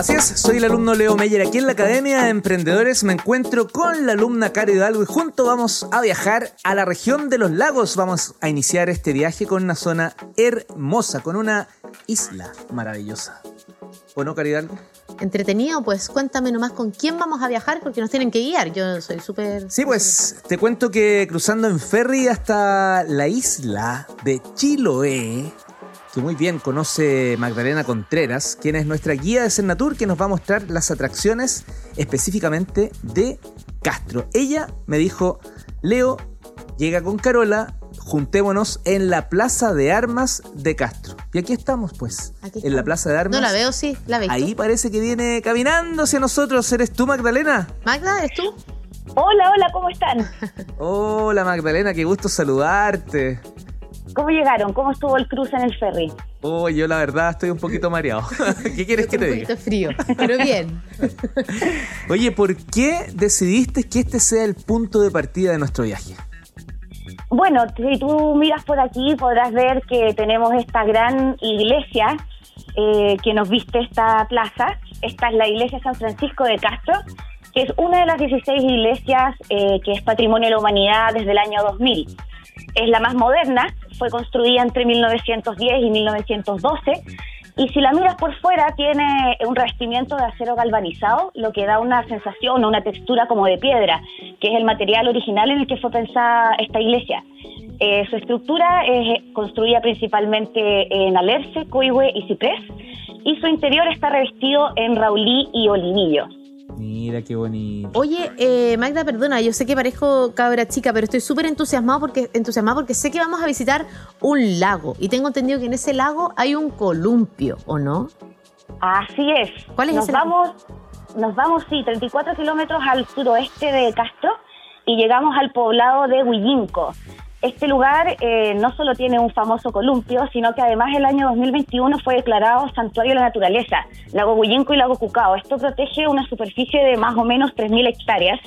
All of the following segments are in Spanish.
Así es, soy el alumno Leo Meyer. Aquí en la Academia de Emprendedores me encuentro con la alumna Caro Hidalgo y juntos vamos a viajar a la región de los lagos. Vamos a iniciar este viaje con una zona hermosa, con una isla maravillosa. ¿O no, Caro Hidalgo? Entretenido, pues cuéntame nomás con quién vamos a viajar porque nos tienen que guiar. Yo soy súper... Sí, pues te cuento que cruzando en ferry hasta la isla de Chiloé, que muy bien conoce Magdalena Contreras, quien es nuestra guía de Cernatur, que nos va a mostrar las atracciones específicamente de Castro. Ella me dijo, Leo, llega con Carola, juntémonos en la Plaza de Armas de Castro. Y aquí estamos, pues, en la Plaza de Armas. No la veo, sí, la veo. Ahí parece que viene caminando hacia nosotros. ¿Eres tú, Magdalena? Magda, ¿eres tú? Hola, hola, ¿cómo están? Hola, Magdalena, qué gusto saludarte. ¿Cómo llegaron? ¿Cómo estuvo el cruce en el ferry? Oh, yo la verdad estoy un poquito mareado. ¿Qué quieres que te diga? Un poquito frío, pero bien. Oye, ¿por qué decidiste que este sea el punto de partida de nuestro viaje? Bueno, si tú miras por aquí podrás ver que tenemos esta gran iglesia eh, que nos viste esta plaza. Esta es la iglesia San Francisco de Castro, que es una de las 16 iglesias eh, que es patrimonio de la humanidad desde el año 2000. Es la más moderna, fue construida entre 1910 y 1912 y si la miras por fuera tiene un revestimiento de acero galvanizado, lo que da una sensación o una textura como de piedra, que es el material original en el que fue pensada esta iglesia. Eh, su estructura es construida principalmente en alerce, coihue y ciprés, y su interior está revestido en raulí y olivillo. Mira qué bonito. Oye, eh, Magda, perdona, yo sé que parezco cabra chica, pero estoy súper entusiasmado porque, entusiasmado porque sé que vamos a visitar un lago y tengo entendido que en ese lago hay un columpio, ¿o no? Así es. ¿Cuál es nos ese vamos, Nos vamos, sí, 34 kilómetros al suroeste de Castro y llegamos al poblado de Huillinco. Este lugar eh, no solo tiene un famoso columpio, sino que además el año 2021 fue declarado Santuario de la Naturaleza, Lago Huillinco y Lago Cucao. Esto protege una superficie de más o menos 3.000 hectáreas,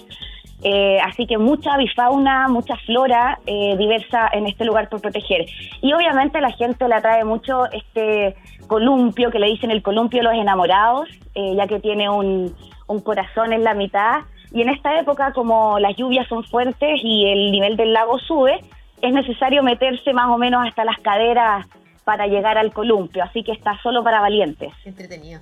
eh, así que mucha avifauna, mucha flora eh, diversa en este lugar por proteger. Y obviamente la gente le atrae mucho este columpio, que le dicen el columpio de los enamorados, ya que tiene un, un corazón en la mitad. Y en esta época, como las lluvias son fuertes y el nivel del lago sube, es necesario meterse más o menos hasta las caderas para llegar al columpio, así que está solo para valientes. Entretenido.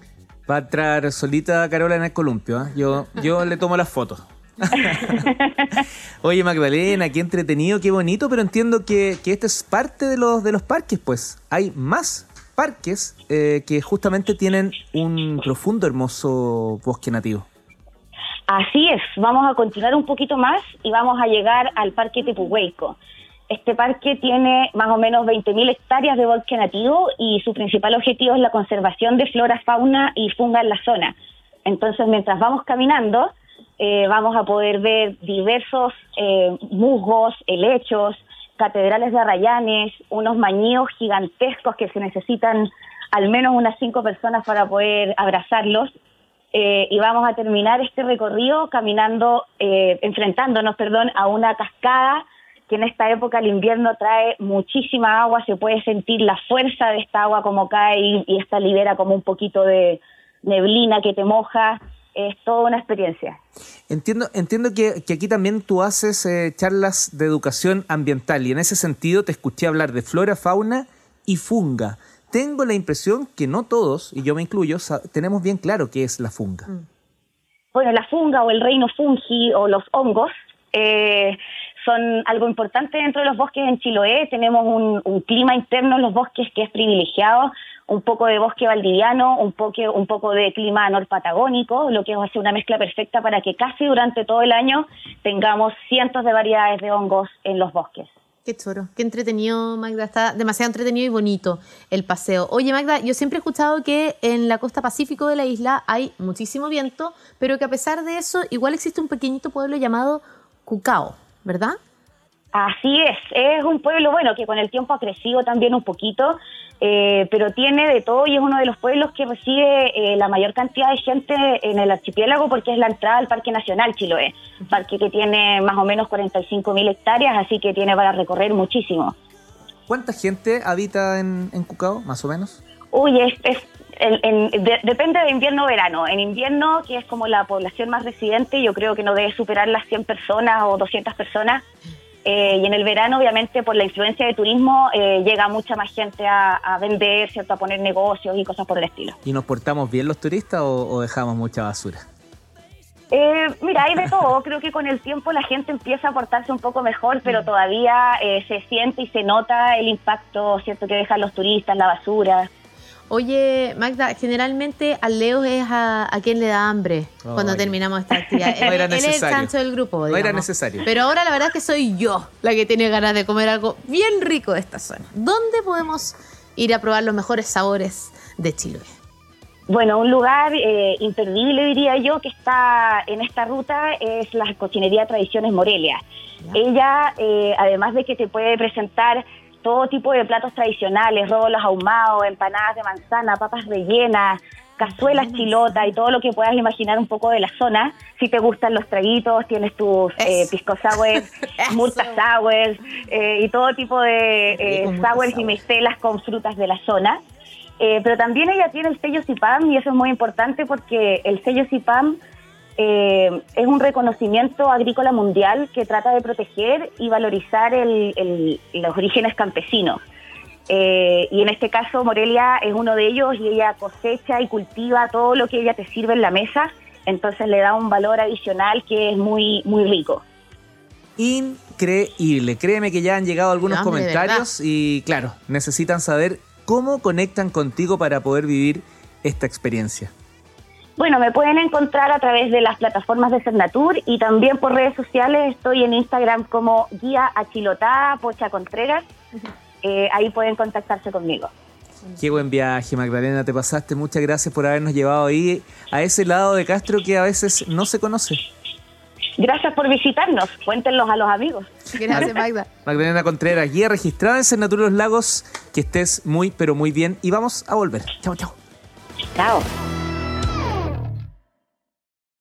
Va a entrar solita Carola en el columpio, ¿eh? yo, yo le tomo las fotos. Oye Magdalena, qué entretenido, qué bonito, pero entiendo que, que este es parte de los, de los parques, pues hay más parques eh, que justamente tienen un profundo, hermoso bosque nativo. Así es, vamos a continuar un poquito más y vamos a llegar al Parque Tepuhueco. Este parque tiene más o menos 20.000 hectáreas de bosque nativo y su principal objetivo es la conservación de flora, fauna y funga en la zona. Entonces, mientras vamos caminando, eh, vamos a poder ver diversos eh, musgos, helechos, catedrales de arrayanes, unos mañíos gigantescos que se necesitan al menos unas cinco personas para poder abrazarlos. Eh, y vamos a terminar este recorrido caminando, enfrentándonos, perdón, a una cascada que en esta época el invierno trae muchísima agua, se puede sentir la fuerza de esta agua como cae y, esta libera como un poquito de neblina que te moja. Es toda una experiencia. Entiendo, entiendo que, aquí también tú haces eh, charlas de educación ambiental y en ese sentido te escuché hablar de flora, fauna y funga. Tengo la impresión que no todos, y yo me incluyo, tenemos bien claro qué es la funga. Mm. Bueno, la funga o el reino fungi o los hongos eh, son algo importante dentro de los bosques en Chiloé. Tenemos un, clima interno en los bosques que es privilegiado, un poco de bosque valdiviano, un poco, un poco de clima norpatagónico, lo que hace una mezcla perfecta para que casi durante todo el año tengamos cientos de variedades de hongos en los bosques. Qué choro, qué entretenido, Magda. Está demasiado entretenido y bonito el paseo. Oye, Magda, yo siempre he escuchado que en la costa pacífico de la isla hay muchísimo viento, pero que a pesar de eso, igual existe un pequeñito pueblo llamado Cucao. ¿Verdad? Así es, es un pueblo, bueno, que con el tiempo ha crecido también un poquito, eh, pero tiene de todo y es uno de los pueblos que recibe eh, la mayor cantidad de gente en el archipiélago porque es la entrada al Parque Nacional Chiloé, parque que tiene más o menos 45 mil hectáreas, así que tiene para recorrer muchísimo. ¿Cuánta gente habita en, en Cucao, más o menos? Uy, es, es depende de invierno o verano. En invierno, que es como la población más residente, yo creo que no debe superar las 100 personas o 200 personas. Eh, y en el verano, obviamente, por la influencia de turismo, eh, llega mucha más gente a, vender, ¿cierto? a poner negocios y cosas por el estilo. ¿Y nos portamos bien los turistas o, dejamos mucha basura? Eh, mira, hay de todo. Creo que con el tiempo la gente empieza a portarse un poco mejor, pero todavía se siente y se nota el impacto, ¿cierto?, que dejan los turistas, la basura. Oye, Magda, generalmente al Leo es a, quien le da hambre cuando terminamos esta actividad. No era él, necesario. es el chancho del grupo. No era necesario. Pero ahora la verdad es que soy yo la que tiene ganas de comer algo bien rico de esta zona. ¿Dónde podemos ir a probar los mejores sabores de Chiloé? Bueno, un lugar eh, imperdible, diría yo, que está en esta ruta es la cocinería Tradiciones Morelia. Ella, eh, además de que te puede presentar todo tipo de platos tradicionales, rolos ahumados, empanadas de manzana, papas rellenas, cazuelas chilota y todo lo que puedas imaginar un poco de la zona. Si te gustan los traguitos, tienes tus eh, pisco sours, murta sours eh, y todo tipo de eh, sours y mistelas con frutas de la zona. Eh, pero también ella tiene el sello CIPAM y eso es muy importante porque el sello CIPAM eh, es un reconocimiento agrícola mundial que trata de proteger y valorizar los orígenes campesinos. Eh, y en este caso Morelia es uno de ellos y ella cosecha y cultiva todo lo que ella te sirve en la mesa, entonces le da un valor adicional que es muy, muy rico. Increíble, créeme que ya han llegado algunos comentarios y claro, necesitan saber cómo conectan contigo para poder vivir esta experiencia. Bueno, me pueden encontrar a través de las plataformas de Cernatur y también por redes sociales. Estoy en Instagram como guía achilotada Pocha Contreras. Eh, ahí pueden contactarse conmigo. Qué buen viaje, Magdalena, te pasaste. Muchas gracias por habernos llevado ahí a ese lado de Castro que a veces no se conoce. Gracias por visitarnos. Cuéntenlos a los amigos. Gracias, Magda. Magdalena Contreras, guía registrada en Cernatur Los Lagos. Que estés muy, pero muy bien. Y vamos a volver. Chao, chao. Chao.